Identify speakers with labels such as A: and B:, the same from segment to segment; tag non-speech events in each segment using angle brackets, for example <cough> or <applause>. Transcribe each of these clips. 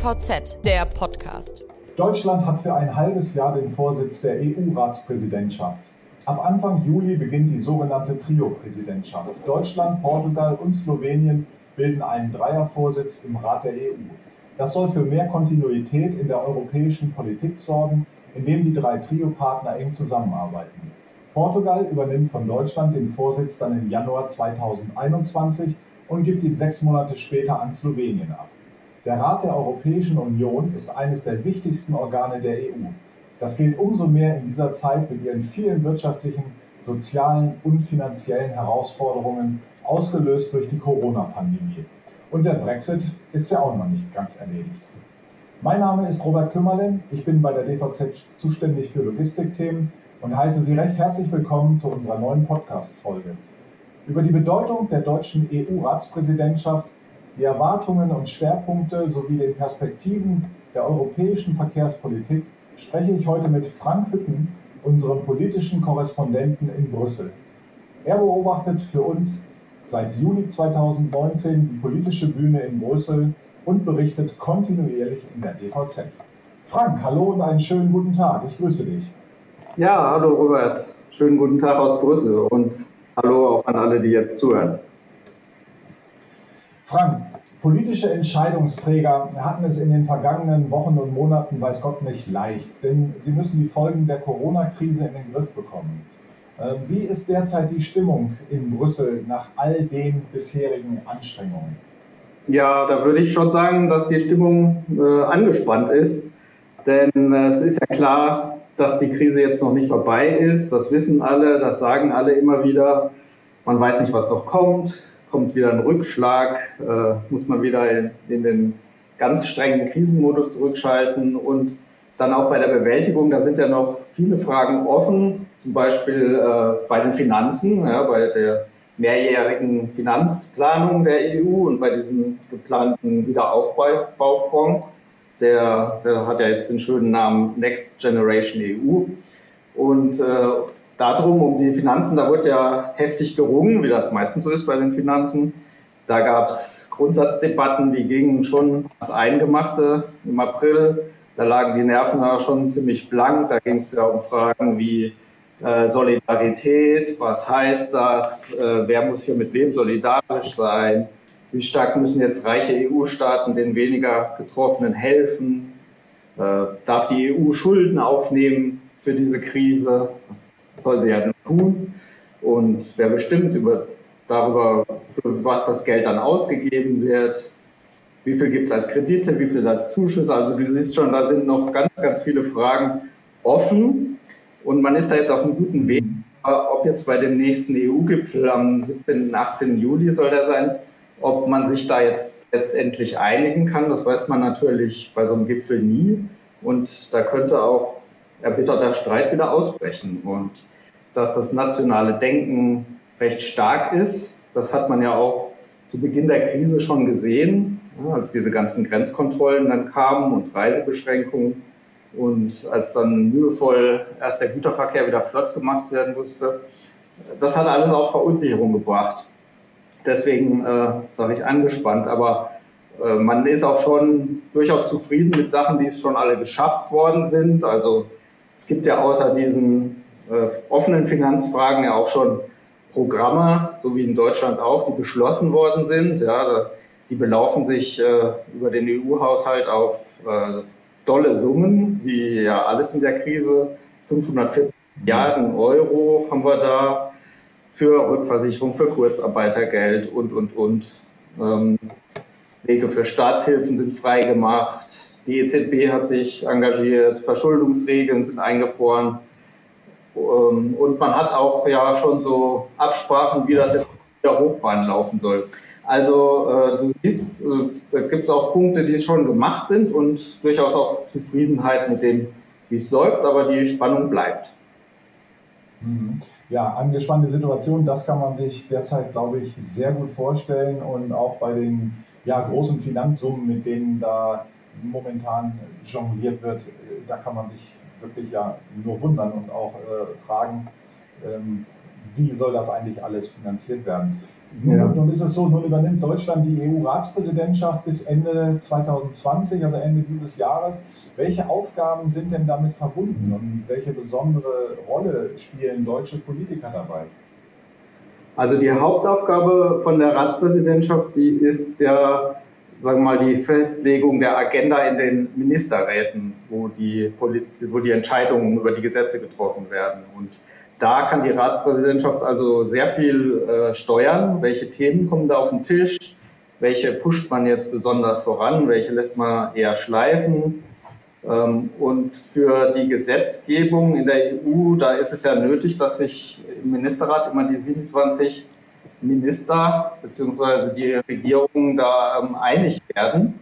A: DVZ, der Podcast.
B: Deutschland hat für ein halbes Jahr den Vorsitz der EU-Ratspräsidentschaft. Ab Anfang Juli beginnt die sogenannte Trio-Präsidentschaft. Deutschland, Portugal und Slowenien bilden einen Dreiervorsitz im Rat der EU. Das soll für mehr Kontinuität in der europäischen Politik sorgen, indem die drei Trio-Partner eng zusammenarbeiten. Portugal übernimmt von Deutschland den Vorsitz dann im Januar 2021 und gibt ihn sechs Monate später an Slowenien ab. Der Rat der Europäischen Union ist eines der wichtigsten Organe der EU. Das gilt umso mehr in dieser Zeit mit ihren vielen wirtschaftlichen, sozialen und finanziellen Herausforderungen, ausgelöst durch die Corona-Pandemie. Und der Brexit ist ja auch noch nicht ganz erledigt. Mein Name ist Robert Kümmerlen, ich bin bei der DVZ zuständig für Logistikthemen und heiße Sie recht herzlich willkommen zu unserer neuen Podcast-Folge. Über die Bedeutung der deutschen EU-Ratspräsidentschaft die Erwartungen und Schwerpunkte sowie den Perspektiven der europäischen Verkehrspolitik spreche ich heute mit Frank Hütten, unserem politischen Korrespondenten in Brüssel. Er beobachtet für uns seit Juli 2019 die politische Bühne in Brüssel und berichtet kontinuierlich in der DVZ. Frank, hallo und einen schönen guten Tag. Ich grüße dich.
C: Ja, hallo Robert. Schönen guten Tag aus Brüssel und hallo auch an alle, die jetzt zuhören.
B: Frank, politische Entscheidungsträger hatten es in den vergangenen Wochen und Monaten, weiß Gott, nicht leicht, denn sie müssen die Folgen der Corona-Krise in den Griff bekommen. Ähm, wie ist derzeit die Stimmung in Brüssel nach all den bisherigen Anstrengungen?
C: Ja, da würde ich schon sagen, dass die Stimmung äh, angespannt ist, denn äh, es ist ja klar, dass die Krise jetzt noch nicht vorbei ist. Das wissen alle, das sagen alle immer wieder. Man weiß nicht, was noch kommt kommt wieder ein Rückschlag, äh, muss man wieder in, in, den ganz strengen Krisenmodus zurückschalten und dann auch bei der Bewältigung, da sind ja noch viele Fragen offen, zum Beispiel äh, bei den Finanzen, ja, bei der mehrjährigen Finanzplanung der EU und bei diesem geplanten Wiederaufbaufonds. Der, der hat ja jetzt den schönen Namen Next Generation EU. Und äh, darum, um die Finanzen, da wird ja heftig gerungen, wie das meistens so ist bei den Finanzen. Da gab es Grundsatzdebatten, die gingen schon ans Eingemachte im April. Da lagen die Nerven ja schon ziemlich blank. Da ging es ja um Fragen wie äh, Solidarität, was heißt das, äh, wer muss hier mit wem solidarisch sein, wie stark müssen jetzt reiche EU-Staaten den weniger Getroffenen helfen, äh, darf die EU Schulden aufnehmen für diese Krise, soll sie ja tun. Und wer bestimmt über, darüber, für was das Geld dann ausgegeben wird, wie viel gibt es als Kredite, wie viel als Zuschüsse. Also du siehst schon, da sind noch ganz, ganz viele Fragen offen. Und man ist da jetzt auf einem guten Weg. Ob jetzt bei dem nächsten EU-Gipfel am 17. und 18. Juli soll der sein, ob man sich da jetzt letztendlich einigen kann, das weiß man natürlich bei so einem Gipfel nie. Und da könnte auch erbitterter Streit wieder ausbrechen. Und dass das nationale Denken recht stark ist, das hat man ja auch zu Beginn der Krise schon gesehen, als diese ganzen Grenzkontrollen dann kamen und Reisebeschränkungen. Und als dann mühevoll erst der Güterverkehr wieder flott gemacht werden musste, das hat alles auch Verunsicherung gebracht. Deswegen äh, sage ich angespannt, aber äh, man ist auch schon durchaus zufrieden mit Sachen, die schon alle geschafft worden sind. Also es gibt ja außer diesen offenen Finanzfragen ja auch schon Programme, so wie in Deutschland auch, die beschlossen worden sind. Ja, die belaufen sich äh, über den EU-Haushalt auf äh, dolle Summen, wie ja alles in der Krise. 540 Milliarden Euro haben wir da für Rückversicherung, für Kurzarbeitergeld und, und, und. Ähm, Wege für Staatshilfen sind freigemacht. Die EZB hat sich engagiert, Verschuldungsregeln sind eingefroren. Ähm, und man hat auch ja schon so Absprachen, wie das wieder hochfahren laufen soll. Also äh, du siehst, äh, gibt es auch Punkte, die schon gemacht sind und durchaus auch Zufriedenheit mit dem, wie es läuft, aber die Spannung bleibt.
B: Mhm. Ja, angespannte Situation, das kann man sich derzeit, glaube ich, sehr gut vorstellen und auch bei den ja, großen Finanzsummen, mit denen da momentan jongliert wird, da kann man sich wirklich ja nur wundern und auch äh, fragen, ähm, wie soll das eigentlich alles finanziert werden. Nun, ja. nun ist es so, nun übernimmt Deutschland die EU-Ratspräsidentschaft bis Ende 2020, also Ende dieses Jahres. Welche Aufgaben sind denn damit verbunden und welche besondere Rolle spielen deutsche Politiker dabei?
C: Also die Hauptaufgabe von der Ratspräsidentschaft, die ist ja, sagen wir mal, die Festlegung der Agenda in den Ministerräten, wo die, wo die Entscheidungen über die Gesetze getroffen werden. Und da kann die Ratspräsidentschaft also sehr viel äh, steuern. Welche Themen kommen da auf den Tisch? Welche pusht man jetzt besonders voran? Welche lässt man eher schleifen? Ähm, und für die Gesetzgebung in der EU, da ist es ja nötig, dass sich im Ministerrat immer die 27 Minister bzw. die Regierungen da ähm, einig werden.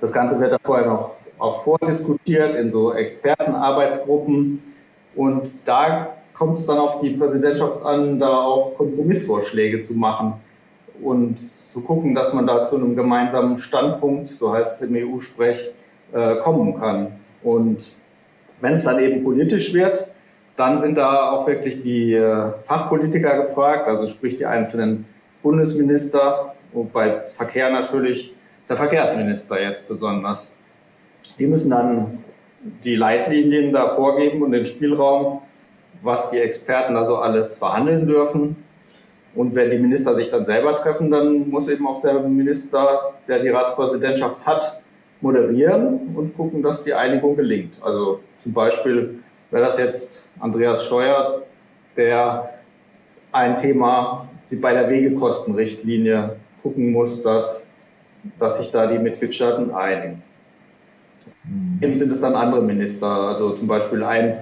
C: Das Ganze wird da vorher noch auch vordiskutiert in so Expertenarbeitsgruppen. Und da kommt es dann auf die Präsidentschaft an, da auch Kompromissvorschläge zu machen und zu gucken, dass man da zu einem gemeinsamen Standpunkt, so heißt es im EU-Sprech, äh, kommen kann. Und wenn es dann eben politisch wird, dann sind da auch wirklich die äh, Fachpolitiker gefragt, also sprich die einzelnen Bundesminister, wobei Verkehr natürlich der Verkehrsminister jetzt besonders. Die müssen dann die Leitlinien da vorgeben und den Spielraum, was die Experten da so alles verhandeln dürfen. Und wenn die Minister sich dann selber treffen, dann muss eben auch der Minister, der die Ratspräsidentschaft hat, moderieren und gucken, dass die Einigung gelingt. Also zum Beispiel wäre das jetzt Andreas Scheuer, der ein Thema wie bei der Wegekostenrichtlinie gucken muss, dass, dass sich da die Mitgliedstaaten einigen. Mhm. Eben sind es dann andere Minister. Also zum Beispiel ein,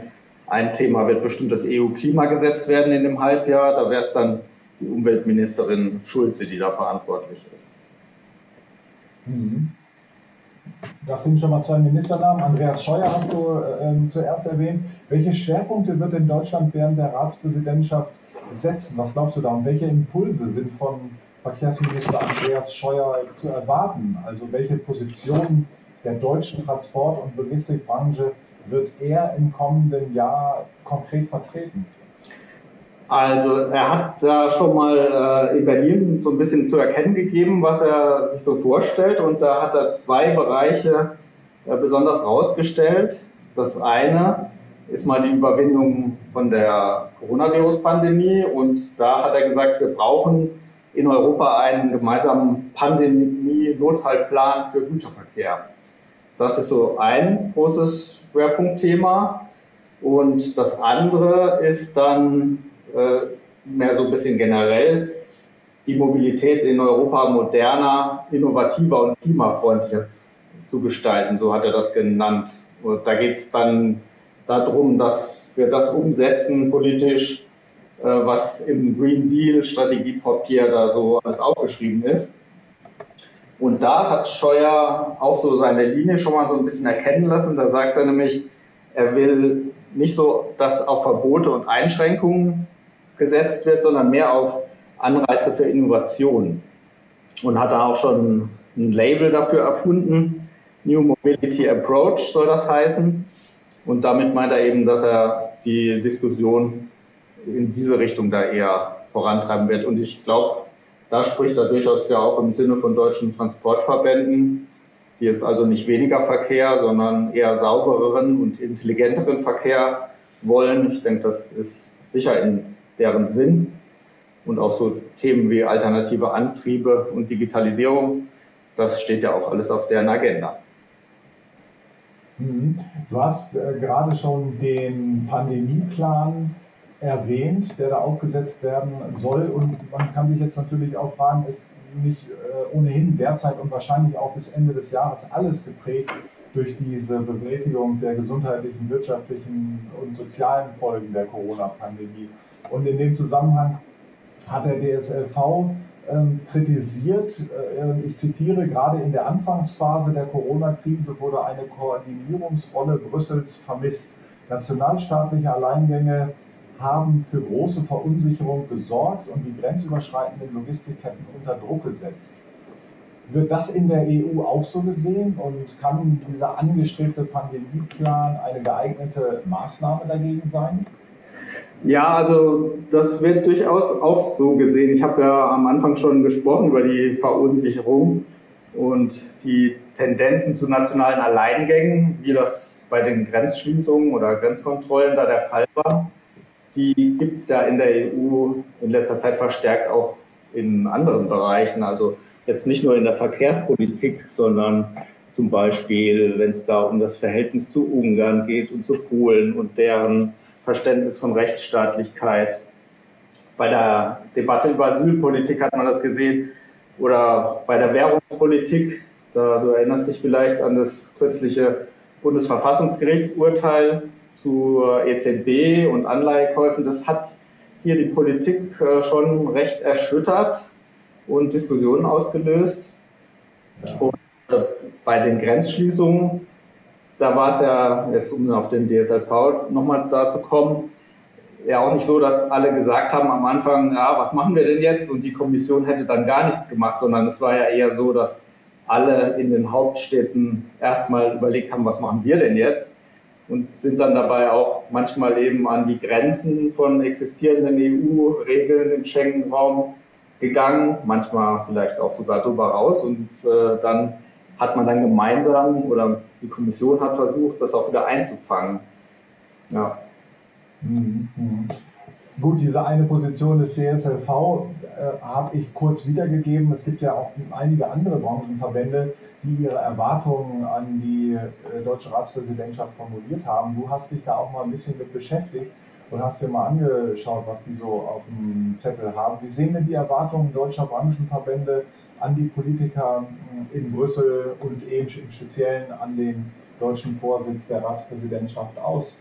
C: ein Thema wird bestimmt das EU-Klimagesetz werden in dem Halbjahr. Da wäre es dann die Umweltministerin Schulze, die da verantwortlich ist.
B: Mhm. Das sind schon mal zwei Ministernamen. Andreas Scheuer hast du äh, zuerst erwähnt. Welche Schwerpunkte wird in Deutschland während der Ratspräsidentschaft setzen? Was glaubst du da? Und welche Impulse sind von Verkehrsminister Andreas Scheuer zu erwarten? Also welche Position der deutschen Transport- und Logistikbranche wird er im kommenden Jahr konkret vertreten?
C: Also er hat da schon mal äh, in Berlin so ein bisschen zu erkennen gegeben, was er sich so vorstellt. Und da hat er zwei Bereiche äh, besonders rausgestellt. Das eine ist mal die Überwindung von der Coronavirus-Pandemie. Und da hat er gesagt, wir brauchen in Europa einen gemeinsamen Pandemie-Notfallplan für Güterverkehr. Das ist so ein großes Schwerpunktthema. Und das andere ist dann äh, mehr so ein bisschen generell die Mobilität in Europa moderner, innovativer und klimafreundlicher zu gestalten, so hat er das genannt. Und da geht es dann darum, dass wir das umsetzen politisch, äh, was im Green Deal Strategiepapier da so alles aufgeschrieben ist. Und da hat Scheuer auch so seine Linie schon mal so ein bisschen erkennen lassen. Da sagt er nämlich, er will nicht so, dass auf Verbote und Einschränkungen gesetzt wird, sondern mehr auf Anreize für Innovation. Und hat da auch schon ein Label dafür erfunden. New Mobility Approach soll das heißen. Und damit meint er eben, dass er die Diskussion in diese Richtung da eher vorantreiben wird. Und ich glaube, da spricht er durchaus ja auch im Sinne von deutschen Transportverbänden, die jetzt also nicht weniger Verkehr, sondern eher saubereren und intelligenteren Verkehr wollen. Ich denke, das ist sicher in deren Sinn und auch so Themen wie alternative Antriebe und Digitalisierung, das steht ja auch alles auf deren Agenda.
B: Mhm. Du hast äh, gerade schon den Pandemieplan erwähnt, der da aufgesetzt werden soll. Und man kann sich jetzt natürlich auch fragen, ist nicht äh, ohnehin derzeit und wahrscheinlich auch bis Ende des Jahres alles geprägt durch diese Bewältigung der gesundheitlichen, wirtschaftlichen und sozialen Folgen der Corona-Pandemie? Und in dem Zusammenhang hat der DSLV kritisiert, äh, ich zitiere, gerade in der Anfangsphase der Corona-Krise wurde eine Koordinierungsrolle Brüssels vermisst. Nationalstaatliche Alleingänge haben für große Verunsicherung gesorgt und die grenzüberschreitenden Logistikketten unter Druck gesetzt. Wird das in der EU auch so gesehen und kann dieser angestrebte Pandemieplan eine geeignete Maßnahme dagegen sein?
C: Ja, also das wird durchaus auch so gesehen. Ich habe ja am Anfang schon gesprochen über die Verunsicherung und die Tendenzen zu nationalen Alleingängen, wie das bei den Grenzschließungen oder Grenzkontrollen da der Fall war. Die gibt es ja in der EU in letzter Zeit verstärkt auch in anderen Bereichen. Also jetzt nicht nur in der Verkehrspolitik, sondern zum Beispiel, wenn es da um das Verhältnis zu Ungarn geht und zu Polen und deren Verständnis von Rechtsstaatlichkeit. Bei der Debatte über Asylpolitik hat man das gesehen oder bei der Währungspolitik. Da, du erinnerst dich vielleicht an das kürzliche Bundesverfassungsgerichtsurteil zur EZB und Anleihekäufen. Das hat hier die Politik äh, schon recht erschüttert und Diskussionen ausgelöst. Ja. Und äh, bei den Grenzschließungen da war es ja, jetzt um auf den DSLV nochmal da zu kommen, ja auch nicht so, dass alle gesagt haben am Anfang, ja, was machen wir denn jetzt? Und die Kommission hätte dann gar nichts gemacht, sondern es war ja eher so, dass alle in den Hauptstädten erstmal überlegt haben, was machen wir denn jetzt? Und sind dann dabei auch manchmal eben an die Grenzen von existierenden EU-Regeln im Schengen-Raum gegangen, manchmal vielleicht auch sogar drüber raus. Und äh, dann hat man dann gemeinsam oder die Kommission hat versucht, das auch wieder einzufangen. Ja.
B: Mhm. Gut, diese eine Position des DSLV äh, habe ich kurz wiedergegeben. Es gibt ja auch einige andere Branchenverbände, die ihre Erwartungen an die äh, deutsche Ratspräsidentschaft formuliert haben. Du hast dich da auch mal ein bisschen mit beschäftigt und hast dir mal angeschaut, was die so auf dem Zettel haben. Wie sehen denn die Erwartungen deutscher Branchenverbände an die Politiker in Brüssel und eben im Speziellen an den deutschen Vorsitz der Ratspräsidentschaft aus?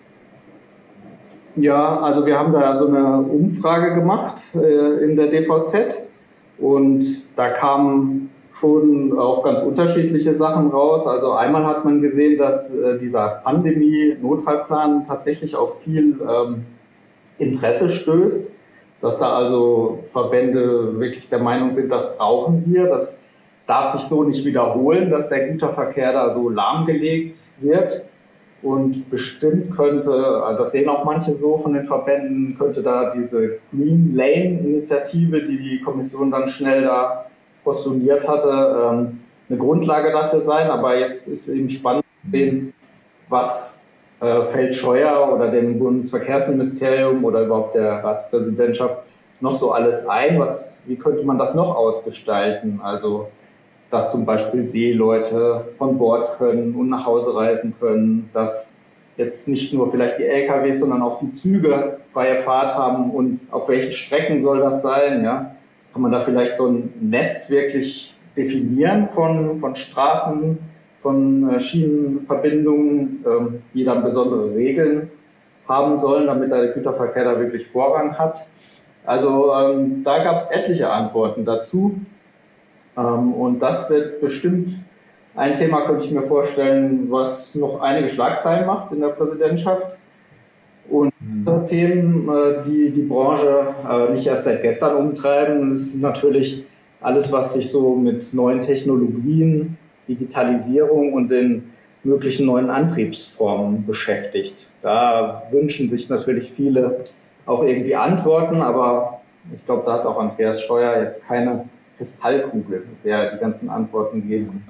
C: Ja, also wir haben da so eine Umfrage gemacht äh, in der DVZ und da kamen schon auch ganz unterschiedliche Sachen raus. Also einmal hat man gesehen, dass äh, dieser Pandemie-Notfallplan tatsächlich auf viel ähm, Interesse stößt dass da also Verbände wirklich der Meinung sind, das brauchen wir, das darf sich so nicht wiederholen, dass der Güterverkehr da so lahmgelegt wird. Und bestimmt könnte, also das sehen auch manche so von den Verbänden, könnte da diese Green Lane-Initiative, die die Kommission dann schnell da postuliert hatte, ähm, eine Grundlage dafür sein. Aber jetzt ist eben spannend zu sehen, was äh, fällt Scheuer oder dem Bundesverkehrsministerium oder überhaupt der Ratspräsidentschaft noch so alles ein? Was, wie könnte man das noch ausgestalten? Also, dass zum Beispiel Seeleute von Bord können und nach Hause reisen können, dass jetzt nicht nur vielleicht die LKWs, sondern auch die Züge freie Fahrt haben und auf welchen Strecken soll das sein? Ja? Kann man da vielleicht so ein Netz wirklich definieren von, von Straßen, von äh, Schienenverbindungen, ähm, die dann besondere Regeln haben sollen, damit der Güterverkehr da wirklich Vorrang hat. Also ähm, da gab es etliche Antworten dazu. Ähm, und das wird bestimmt ein Thema, könnte ich mir vorstellen, was noch einige Schlagzeilen macht in der Präsidentschaft. Und mhm. Themen, äh, die die Branche äh, nicht erst seit gestern umtreiben, ist natürlich alles, was sich so mit neuen Technologien Digitalisierung und den möglichen neuen Antriebsformen beschäftigt. Da wünschen sich natürlich viele auch irgendwie Antworten, aber ich glaube, da hat auch Andreas Scheuer jetzt keine Kristallkugel, mit der die ganzen Antworten geben.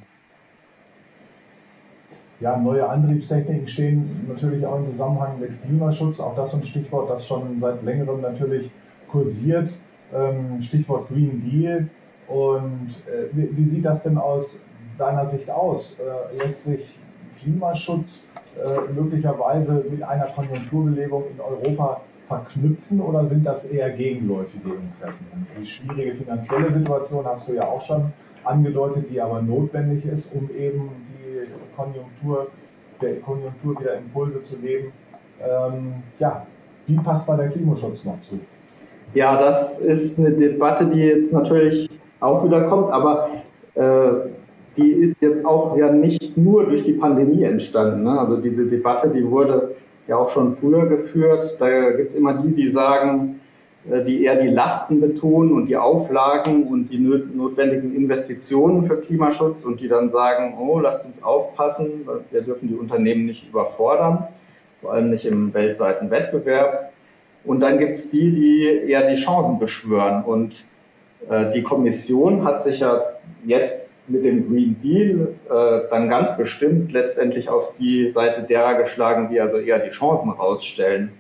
B: Ja, neue Antriebstechniken stehen natürlich auch im Zusammenhang mit Klimaschutz. Auch das ist ein Stichwort, das schon seit längerem natürlich kursiert. Ähm, Stichwort Green Deal. Und äh, wie sieht das denn aus deiner Sicht aus? Äh, lässt sich Klimaschutz äh, möglicherweise mit einer Konjunkturbelebung in Europa verknüpfen oder sind das eher gegenläufige Interessen? Die schwierige finanzielle Situation hast du ja auch schon angedeutet, die aber notwendig ist, um eben die Konjunktur, der Konjunktur wieder Impulse zu geben. Ähm, ja, wie passt da der Klimaschutz noch zu?
C: Ja, das ist eine Debatte, die jetzt natürlich auch wieder kommt, aber äh, die ist jetzt auch ja nicht nur durch die Pandemie entstanden. Ne? Also diese Debatte, die wurde ja auch schon früher geführt. Da gibt es immer die, die sagen, äh, die eher die Lasten betonen und die Auflagen und die notwendigen Investitionen für Klimaschutz und die dann sagen, oh, lasst uns aufpassen, wir dürfen die Unternehmen nicht überfordern, vor allem nicht im weltweiten Wettbewerb. Und dann gibt es die, die eher die Chancen beschwören. Und äh, die Kommission hat sich ja jetzt mit dem Green Deal äh, dann ganz bestimmt letztendlich auf die Seite derer geschlagen, die also eher die Chancen rausstellen.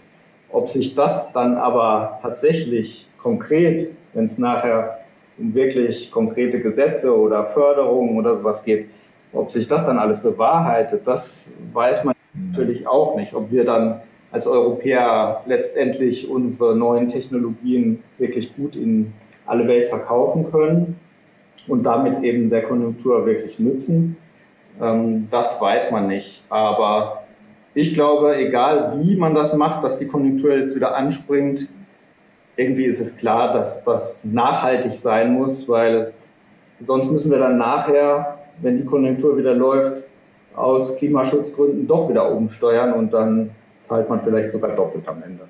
C: Ob sich das dann aber tatsächlich konkret, wenn es nachher um wirklich konkrete Gesetze oder Förderungen oder sowas geht, ob sich das dann alles bewahrheitet, das weiß man natürlich auch nicht. Ob wir dann als Europäer letztendlich unsere neuen Technologien wirklich gut in alle Welt verkaufen können und damit eben der Konjunktur wirklich nützen. Ähm, das weiß man nicht. Aber ich glaube, egal wie man das macht, dass die Konjunktur jetzt wieder anspringt, irgendwie ist es klar, dass das nachhaltig sein muss, weil sonst müssen wir dann nachher, wenn die Konjunktur wieder läuft, aus Klimaschutzgründen doch wieder umsteuern und dann zahlt man vielleicht sogar doppelt am Ende.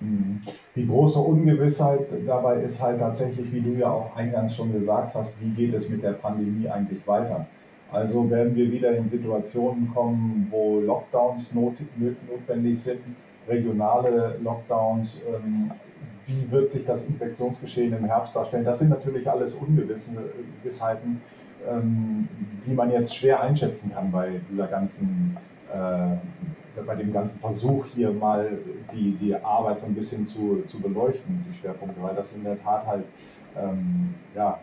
B: Mhm. Die große Ungewissheit dabei ist halt tatsächlich, wie du ja auch eingangs schon gesagt hast, wie geht es mit der Pandemie eigentlich weiter? Also werden wir wieder in Situationen kommen, wo Lockdowns not, notwendig sind, regionale Lockdowns. Ähm, wie wird sich das Infektionsgeschehen im Herbst darstellen? Das sind natürlich alles Ungewissheiten, ähm, die man jetzt schwer einschätzen kann bei dieser ganzen äh, bei dem ganzen Versuch hier mal die, die Arbeit so ein bisschen zu, zu beleuchten, die Schwerpunkte, weil das in der Tat halt ähm, ja,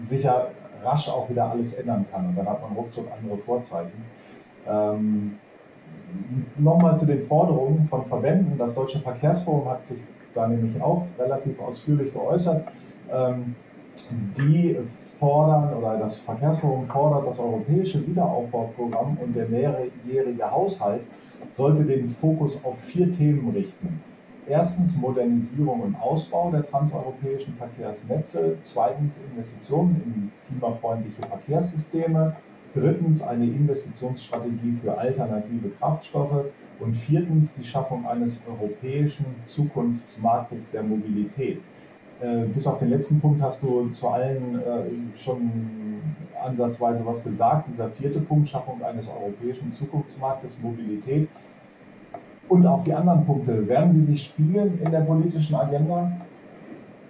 B: sicher rasch auch wieder alles ändern kann und dann hat man ruckzuck andere Vorzeichen. Ähm, Nochmal zu den Forderungen von Verbänden. Das Deutsche Verkehrsforum hat sich da nämlich auch relativ ausführlich geäußert. Ähm, die fordern oder das Verkehrsforum fordert, das europäische Wiederaufbauprogramm und der mehrjährige Haushalt sollte den Fokus auf vier Themen richten. Erstens Modernisierung und Ausbau der transeuropäischen Verkehrsnetze, zweitens Investitionen in klimafreundliche Verkehrssysteme, drittens eine Investitionsstrategie für alternative Kraftstoffe und viertens die Schaffung eines europäischen Zukunftsmarktes der Mobilität. Äh, bis auf den letzten Punkt hast du zu allen äh, schon ansatzweise was gesagt. Dieser vierte Punkt, Schaffung eines europäischen Zukunftsmarktes, Mobilität. Und auch die anderen Punkte, werden die sich spiegeln in der politischen Agenda?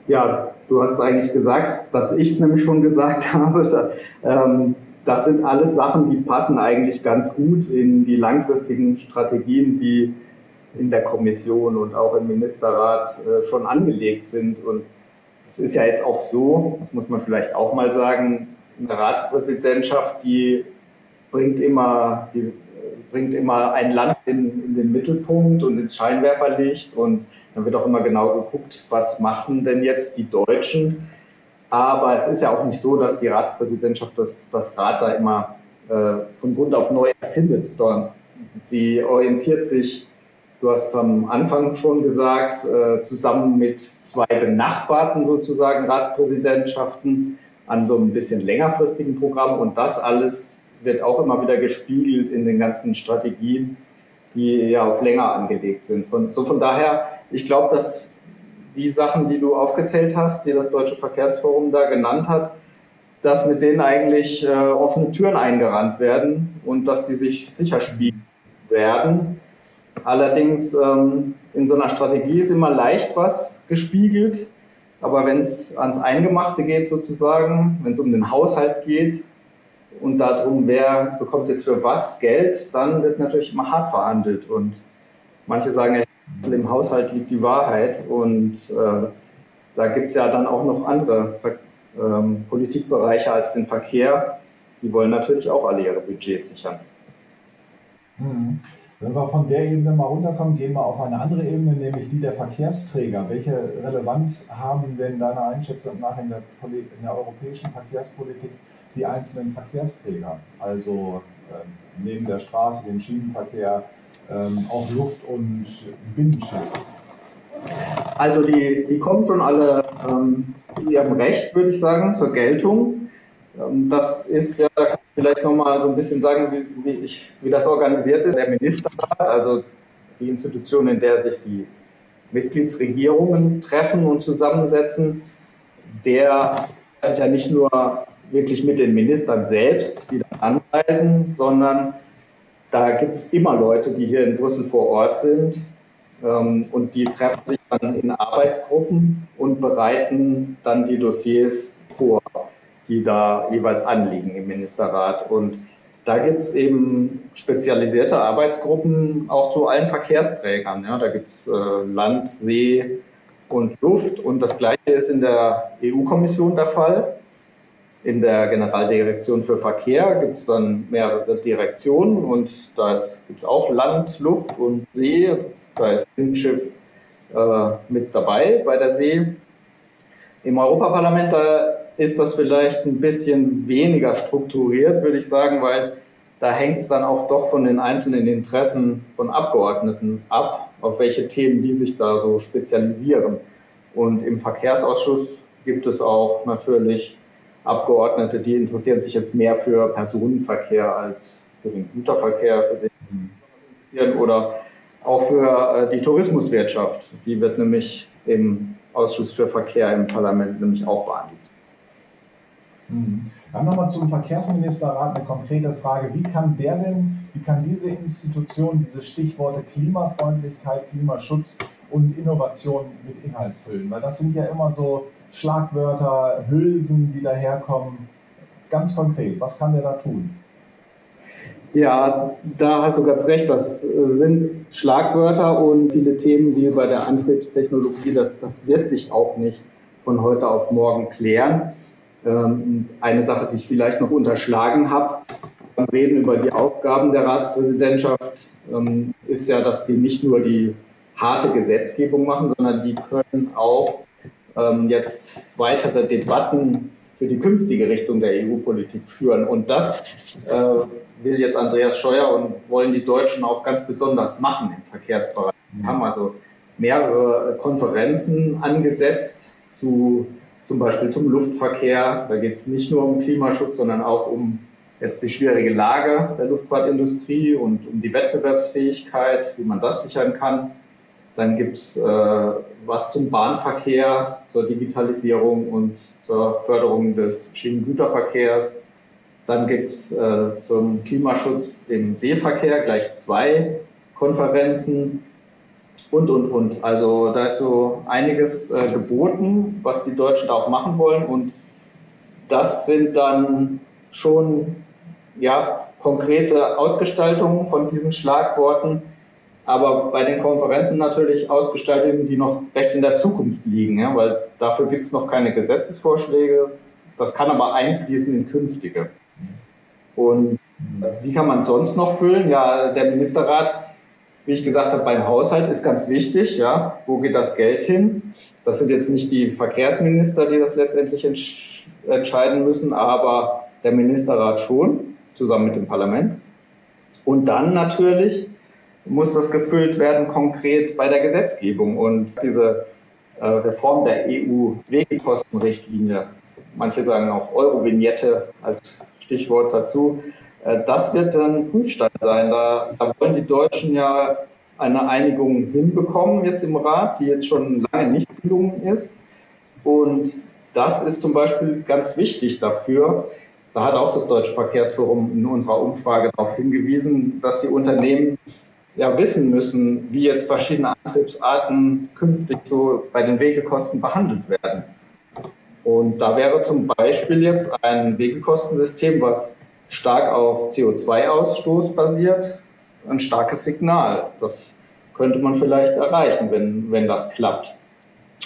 C: Ja, du hast eigentlich gesagt, dass ich es nämlich schon gesagt <laughs> habe. Ähm, das sind alles Sachen, die passen eigentlich ganz gut in die langfristigen Strategien, die in der Kommission und auch im Ministerrat äh, schon angelegt sind. Und es ist ja jetzt auch so, das muss man vielleicht auch mal sagen, eine Ratspräsidentschaft, die bringt immer, die bringt immer ein Land in, in den Mittelpunkt und ins Scheinwerferlicht und dann wird auch immer genau geguckt, was machen denn jetzt die Deutschen. Aber es ist ja auch nicht so, dass die Ratspräsidentschaft das, das Rat da immer äh, von Grund auf neu erfindet, sondern sie orientiert sich Du hast am Anfang schon gesagt, äh, zusammen mit zwei benachbarten sozusagen Ratspräsidentschaften an so ein bisschen längerfristigen Programm. Und das alles wird auch immer wieder gespiegelt in den ganzen Strategien, die ja auf länger angelegt sind. Von, so von daher, ich glaube, dass die Sachen, die du aufgezählt hast, die das Deutsche Verkehrsforum da genannt hat, dass mit denen eigentlich äh, offene Türen eingerannt werden und dass die sich sicher spiegeln werden. Allerdings ähm, in so einer Strategie ist immer leicht was gespiegelt, aber wenn es ans Eingemachte geht sozusagen, wenn es um den Haushalt geht und darum, wer bekommt jetzt für was Geld, dann wird natürlich immer hart verhandelt und manche sagen, ja, im Haushalt liegt die Wahrheit und äh, da gibt es ja dann auch noch andere ähm, Politikbereiche als den Verkehr. Die wollen natürlich auch alle ihre Budgets sichern.
B: Mhm. Wenn wir von der Ebene mal runterkommen, gehen wir auf eine andere Ebene, nämlich die der Verkehrsträger. Welche Relevanz haben denn deiner Einschätzung nach in der, in der europäischen Verkehrspolitik die einzelnen Verkehrsträger? Also äh, neben der Straße, dem Schienenverkehr, ähm, auch Luft- und Binnenschiffe.
C: Also die, die kommen schon alle ähm, in ihrem Recht, würde ich sagen, zur Geltung. Ähm, das ist ja, da kann ich vielleicht nochmal so ein bisschen sagen, wie, wie, ich, wie das organisiert ist. Der Ministerrat, also die Institution, in der sich die Mitgliedsregierungen treffen und zusammensetzen, der arbeitet ja nicht nur wirklich mit den Ministern selbst, die dann anreisen, sondern da gibt es immer Leute, die hier in Brüssel vor Ort sind, Ähm, und die treffen sich dann in Arbeitsgruppen und bereiten dann die Dossiers vor, die da jeweils anliegen im Ministerrat. Und da gibt es eben spezialisierte Arbeitsgruppen auch zu allen Verkehrsträgern. Ja, da gibt es äh, Land, See und Luft. Und das Gleiche ist in der EU-Kommission der Fall. In der Generaldirektion für Verkehr gibt es dann mehrere Direktionen und da gibt es auch Land, Luft und See. Da ist Windschiff äh, mit dabei bei der See. Im Europaparlament da ist das vielleicht ein bisschen weniger strukturiert, würde ich sagen, weil da hängt es dann auch doch von den einzelnen Interessen von Abgeordneten ab, auf welche Themen die sich da so spezialisieren. Und im Verkehrsausschuss gibt es auch natürlich Abgeordnete, die interessieren sich jetzt mehr für Personenverkehr als für den Güterverkehr, für den oder auch für äh, die Tourismuswirtschaft. Die wird nämlich im Ausschuss für Verkehr im Parlament nämlich auch behandelt.
B: Mhm. Dann nochmal zum Verkehrsministerrat eine konkrete Frage. Wie kann der denn, wie kann diese Institution diese Stichworte Klimafreundlichkeit, Klimaschutz und Innovation mit Inhalt füllen? Weil das sind ja immer so Schlagwörter, Hülsen, die daherkommen. Ganz konkret, was kann der da tun?
C: Ja, da hast du ganz recht. Das sind Schlagwörter und viele Themen, die bei der Antriebstechnologie, das, das wird sich auch nicht von heute auf morgen klären. Ähm, eine Sache, die ich vielleicht noch unterschlagen habe, beim Reden über die Aufgaben der Ratspräsidentschaft, ähm, ist ja, dass die nicht nur die harte Gesetzgebung machen, sondern die können auch ähm, jetzt weitere Debatten für die künftige Richtung der EU-Politik führen. Und das äh, will jetzt Andreas Scheuer und wollen die Deutschen auch ganz besonders machen im Verkehrsbereich. Wir haben also mehrere Konferenzen angesetzt zu zum Beispiel zum Luftverkehr. Da geht es nicht nur um Klimaschutz, sondern auch um jetzt die schwierige Lage der Luftfahrtindustrie und um die Wettbewerbsfähigkeit, wie man das sichern kann. Dann gibt es äh, was zum Bahnverkehr, zur Digitalisierung und zur Förderung des Schienengüterverkehrs. Dann gibt es äh, zum Klimaschutz im Seeverkehr gleich zwei Konferenzen und, und, und. Also da ist so einiges äh, geboten, was die Deutschen da auch machen wollen. Und das sind dann schon ja, konkrete Ausgestaltungen von diesen Schlagworten aber bei den Konferenzen natürlich Ausgestaltungen, die noch recht in der Zukunft liegen, ja, weil dafür gibt es noch keine Gesetzesvorschläge. Das kann aber einfließen in künftige. Und wie kann man sonst noch füllen? Ja, der Ministerrat, wie ich gesagt habe, beim Haushalt ist ganz wichtig. Ja, wo geht das Geld hin? Das sind jetzt nicht die Verkehrsminister, die das letztendlich entsch entscheiden müssen, aber der Ministerrat schon, zusammen mit dem Parlament. Und dann natürlich muss das gefüllt werden konkret bei der Gesetzgebung. Und diese äh, Reform der EU-Wegekostenrichtlinie, manche sagen auch Euro-Vignette als Stichwort dazu, das wird dann Prüfstein sein. Da, da wollen die Deutschen ja eine Einigung hinbekommen jetzt im Rat, die jetzt schon lange nicht gelungen ist. Und das ist zum Beispiel ganz wichtig dafür. Da hat auch das Deutsche Verkehrsforum in unserer Umfrage darauf hingewiesen, dass die Unternehmen ja wissen müssen, wie jetzt verschiedene Antriebsarten künftig so bei den Wegekosten behandelt werden. Und da wäre zum Beispiel jetzt ein Wegekostensystem, was stark auf CO2-Ausstoß basiert, ein starkes Signal. Das könnte man vielleicht erreichen, wenn, wenn das klappt.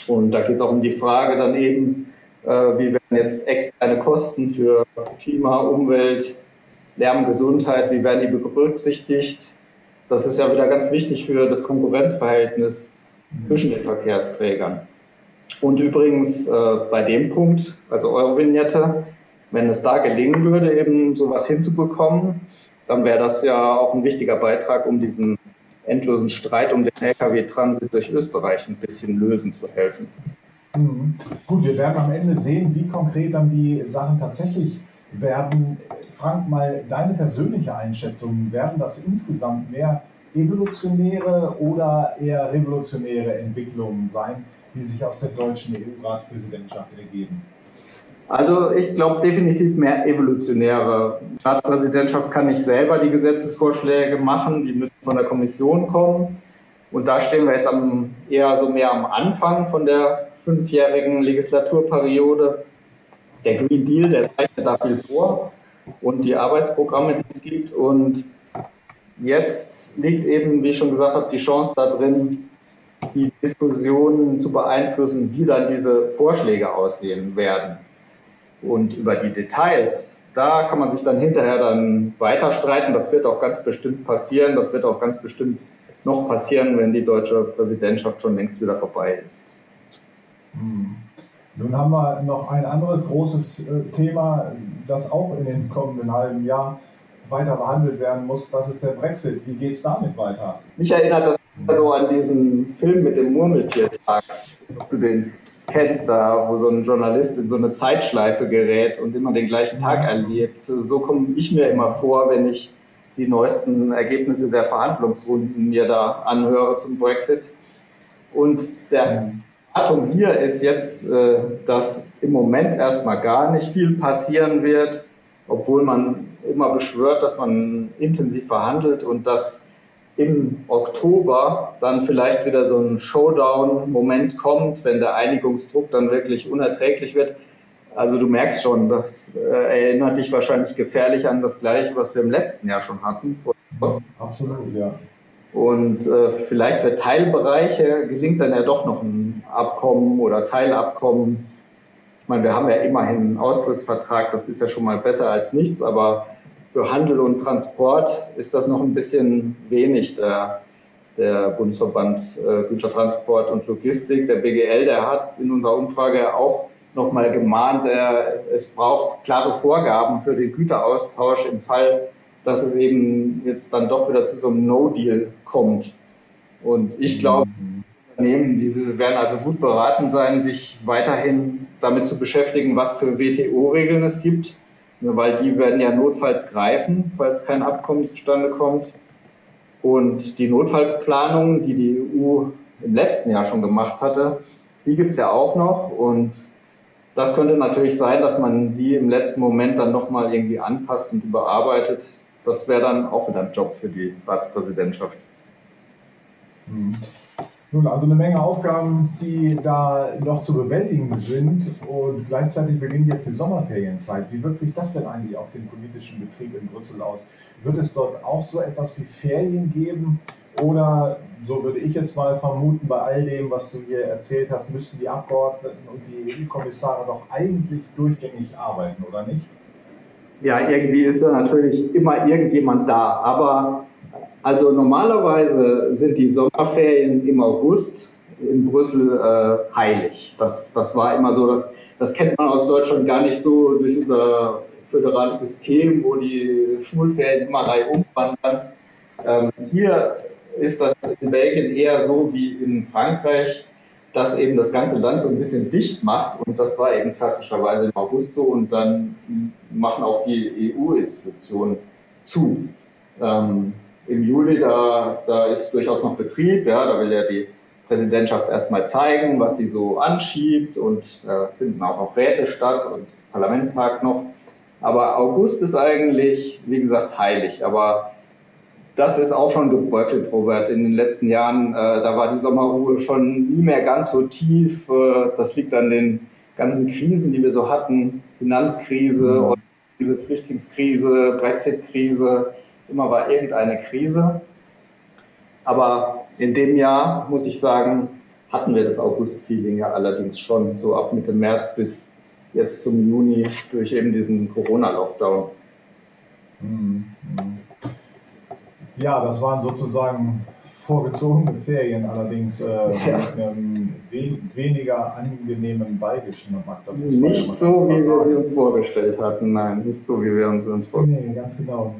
C: Und da geht es auch um die Frage dann eben, äh, wie werden jetzt externe Kosten für Klima, Umwelt, Lärm, Gesundheit, wie werden die berücksichtigt? Das ist ja wieder ganz wichtig für das Konkurrenzverhältnis zwischen den Verkehrsträgern. Und übrigens äh, bei dem Punkt, also Eurovignette, wenn es da gelingen würde, eben sowas hinzubekommen, dann wäre das ja auch ein wichtiger Beitrag, um diesen endlosen Streit um den Lkw-Transit durch Österreich ein bisschen lösen zu helfen.
B: Mhm. Gut, wir werden am Ende sehen, wie konkret dann die Sachen tatsächlich werden, Frank, mal deine persönliche Einschätzung, werden das insgesamt mehr evolutionäre oder eher revolutionäre Entwicklungen sein, die sich aus der deutschen EU-Ratspräsidentschaft ergeben?
C: Also ich glaube definitiv mehr evolutionäre. Die Ratspräsidentschaft kann nicht selber die Gesetzesvorschläge machen, die müssen von der Kommission kommen. Und da stehen wir jetzt am, eher so mehr am Anfang von der fünfjährigen Legislaturperiode. Der Green Deal, der zeichnet da viel vor und die Arbeitsprogramme, die es gibt. Und jetzt liegt eben, wie ich schon gesagt habe, die Chance da drin, die Diskussionen zu beeinflussen, wie dann diese Vorschläge aussehen werden. Und über die Details, da kann man sich dann hinterher dann weiter streiten. Das wird auch ganz bestimmt passieren. Das wird auch ganz bestimmt noch passieren, wenn die deutsche Präsidentschaft schon längst wieder vorbei ist.
B: Hm. Nun haben wir noch ein anderes großes äh, Thema, das auch in den kommenden halben Jahr weiter behandelt werden muss. Das ist der Brexit. Wie geht es damit weiter?
C: Mich erinnert das so an diesen Film mit dem Murmeltiertag, den kennst, da, wo so ein Journalist in so eine Zeitschleife gerät und immer den gleichen Tag erlebt. So komme ich mir immer vor, wenn ich die neuesten Ergebnisse der Verhandlungsrunden mir da anhöre zum Brexit. Und der Datum hier ist jetzt, äh, dass im Moment erstmal gar nicht viel passieren wird, obwohl man immer beschwört, dass man intensiv verhandelt und dass im Oktober dann vielleicht wieder so ein Showdown-Moment kommt, wenn der Einigungsdruck dann wirklich unerträglich wird. Also du merkst schon, das äh, erinnert dich wahrscheinlich gefährlich an das Gleiche, was wir im letzten Jahr schon hatten.
B: Absolut, ja.
C: Und äh, vielleicht für Teilbereiche gelingt dann ja doch noch ein Abkommen oder Teilabkommen. Ich meine, wir haben ja immerhin einen Austrittsvertrag, das ist ja schon mal besser als nichts, aber für Handel und Transport ist das noch ein bisschen wenig. Der, der Bundesverband äh, Gütertransport und Logistik, der BGL, der hat in unserer Umfrage auch nochmal gemahnt, er, es braucht klare Vorgaben für den Güteraustausch im Fall, dass es eben jetzt dann doch wieder zu so einem No-Deal kommt. Und ich mhm. glaube, Unternehmen, diese werden also gut beraten sein, sich weiterhin damit zu beschäftigen, was für WTO-Regeln es gibt weil die werden ja notfalls greifen, falls kein Abkommen zustande kommt. Und die Notfallplanung, die die EU im letzten Jahr schon gemacht hatte, die gibt es ja auch noch. Und das könnte natürlich sein, dass man die im letzten Moment dann nochmal irgendwie anpasst und überarbeitet. Das wäre dann auch wieder ein Job für die Ratspräsidentschaft.
B: Mhm. Nun, also eine Menge Aufgaben, die da noch zu bewältigen sind und gleichzeitig beginnt jetzt die Sommerferienzeit. Wie wirkt sich das denn eigentlich auf den politischen Betrieb in Brüssel aus? Wird es dort auch so etwas wie Ferien geben oder, so würde ich jetzt mal vermuten, bei all dem, was du hier erzählt hast, müssten die Abgeordneten und die EU-Kommissare doch eigentlich durchgängig arbeiten, oder nicht?
C: Ja, irgendwie ist da natürlich immer irgendjemand da, aber also normalerweise sind die Sommerferien im August in Brüssel äh, heilig. Das, das war immer so, das, das kennt man aus Deutschland gar nicht so durch unser föderales System, wo die Schulferien immer reihum wandern. Ähm, hier ist das in Belgien eher so wie in Frankreich, dass eben das ganze Land so ein bisschen dicht macht und das war eben klassischerweise im August so und dann machen auch die EU-Institutionen zu. Ähm, im Juli, da, da ist durchaus noch Betrieb, ja, da will ja die Präsidentschaft erstmal zeigen, was sie so anschiebt und da finden auch noch Räte statt und das Parlament tagt noch. Aber August ist eigentlich, wie gesagt, heilig. Aber das ist auch schon gebröckelt, Robert. In den letzten Jahren, äh, da war die Sommerruhe schon nie mehr ganz so tief. Äh, das liegt an den ganzen Krisen, die wir so hatten. Finanzkrise, diese Flüchtlingskrise, Brexit-Krise immer war irgendeine Krise. Aber in dem Jahr, muss ich sagen, hatten wir das August-Feeling ja allerdings schon, so ab Mitte März bis jetzt zum Juni durch eben diesen Corona-Lockdown.
B: Mhm. Ja, das waren sozusagen vorgezogene Ferien, allerdings äh, ja. mit einem we weniger angenehmen Beigeschmack.
C: nicht so, wie wir sie uns vorgestellt hatten, nein, nicht so, wie wir uns, uns vorgestellt
B: haben. Nee, ganz genau.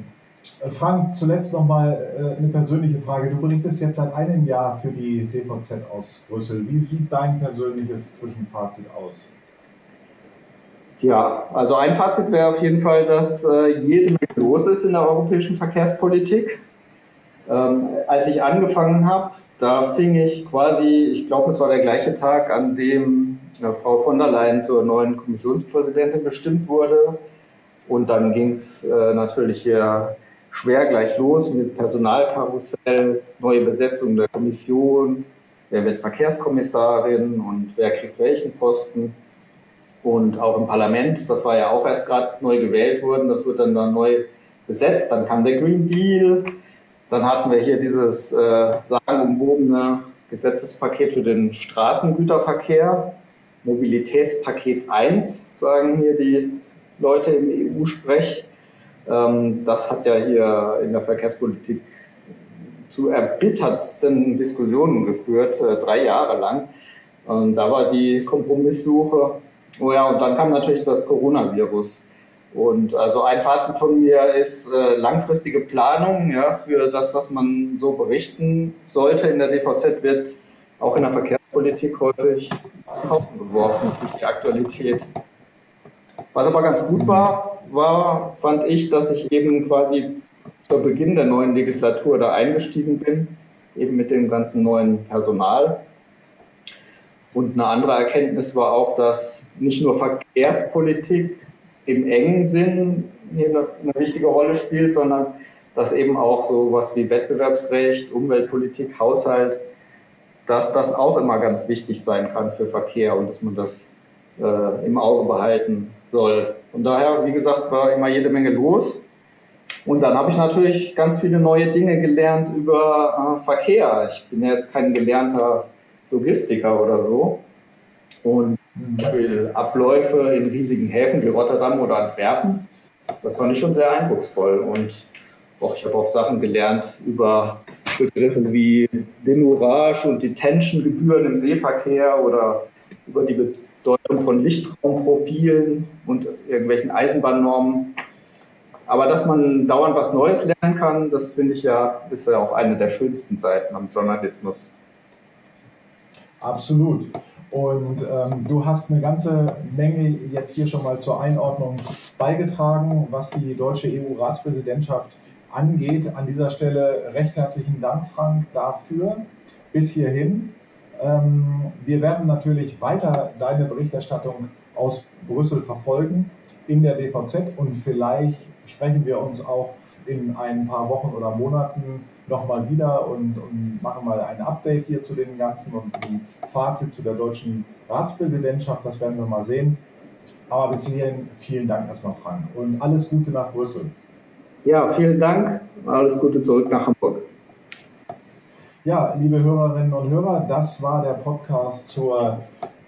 B: Frank, zuletzt nochmal äh, eine persönliche Frage. Du berichtest jetzt seit einem Jahr für die DVZ aus Brüssel. Wie sieht dein persönliches Zwischenfazit aus?
C: Ja, also ein Fazit wäre auf jeden Fall, dass äh, jede Menge los ist in der europäischen Verkehrspolitik. Ähm, als ich angefangen habe, da fing ich quasi, ich glaube, es war der gleiche Tag, an dem äh, Frau von der Leyen zur neuen Kommissionspräsidentin bestimmt wurde. Und dann ging es äh, natürlich hier schwer gleich los mit Personalkarussell, neue Besetzung der Kommission, wer wird Verkehrskommissarin und wer kriegt welchen Posten. Und auch im Parlament, das war ja auch erst gerade neu gewählt worden, das wird dann, dann neu besetzt. Dann kam der Green Deal, dann hatten wir hier dieses äh, sagenumwobene Gesetzespaket für den Straßengüterverkehr, Mobilitätspaket 1, sagen hier die Leute im EU-Sprech. Ähm, das hat ja hier in der Verkehrspolitik zu erbittertsten Diskussionen geführt, äh, drei Jahre lang. Und da war die Kompromisssuche. Oh ja, und dann kam natürlich das Coronavirus. Und also ein Fazit von mir ist äh, langfristige Planung ja, für das, was man so berichten sollte in der DVZ, wird auch in der Verkehrspolitik häufig geworfen durch die Aktualität. Was aber ganz gut war, war, fand ich, dass ich eben quasi zu Beginn der neuen Legislatur da eingestiegen bin, eben mit dem ganzen neuen Personal. Und eine andere Erkenntnis war auch, dass nicht nur Verkehrspolitik im engen Sinn hier eine, eine wichtige Rolle spielt, sondern dass eben auch so was wie Wettbewerbsrecht, Umweltpolitik, Haushalt, dass das auch immer ganz wichtig sein kann für Verkehr und dass man das äh, im Auge behalten soll. Von daher, wie gesagt, war immer jede Menge los. Und dann habe ich natürlich ganz viele neue Dinge gelernt über äh, Verkehr. Ich bin ja jetzt kein gelernter Logistiker oder so. Und Abläufe in riesigen Häfen wie Rotterdam oder Antwerpen. Das fand ich schon sehr eindrucksvoll. Und auch, ich habe auch Sachen gelernt über Begriffe wie Demurrage und Detention-Gebühren im Seeverkehr oder über die Bedeutung von Lichtraumprofilen und irgendwelchen Eisenbahnnormen. Aber dass man dauernd was Neues lernen kann, das finde ich ja, ist ja auch eine der schönsten Seiten am Journalismus.
B: Absolut. Und ähm, du hast eine ganze Menge jetzt hier schon mal zur Einordnung beigetragen, was die deutsche EU-Ratspräsidentschaft angeht. An dieser Stelle recht herzlichen Dank, Frank, dafür. Bis hierhin. Ähm, wir werden natürlich weiter deine Berichterstattung aus Brüssel verfolgen in der DVZ und vielleicht sprechen wir uns auch in ein paar Wochen oder Monaten nochmal wieder und, und, machen mal ein Update hier zu den Ganzen und ein Fazit zu der deutschen Ratspräsidentschaft. Das werden wir mal sehen. Aber bis hierhin vielen Dank erstmal, Frank. Und alles Gute nach Brüssel.
C: Ja, vielen Dank. Alles Gute zurück nach Hamburg.
B: Ja, liebe Hörerinnen und Hörer, das war der Podcast zur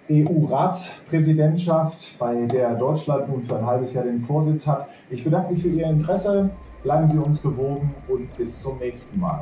B: EU-Ratspräsidentschaft, bei der Deutschland nun für ein halbes Jahr den Vorsitz hat. Ich bedanke mich für Ihr Interesse. Bleiben Sie uns gewogen und bis zum nächsten Mal.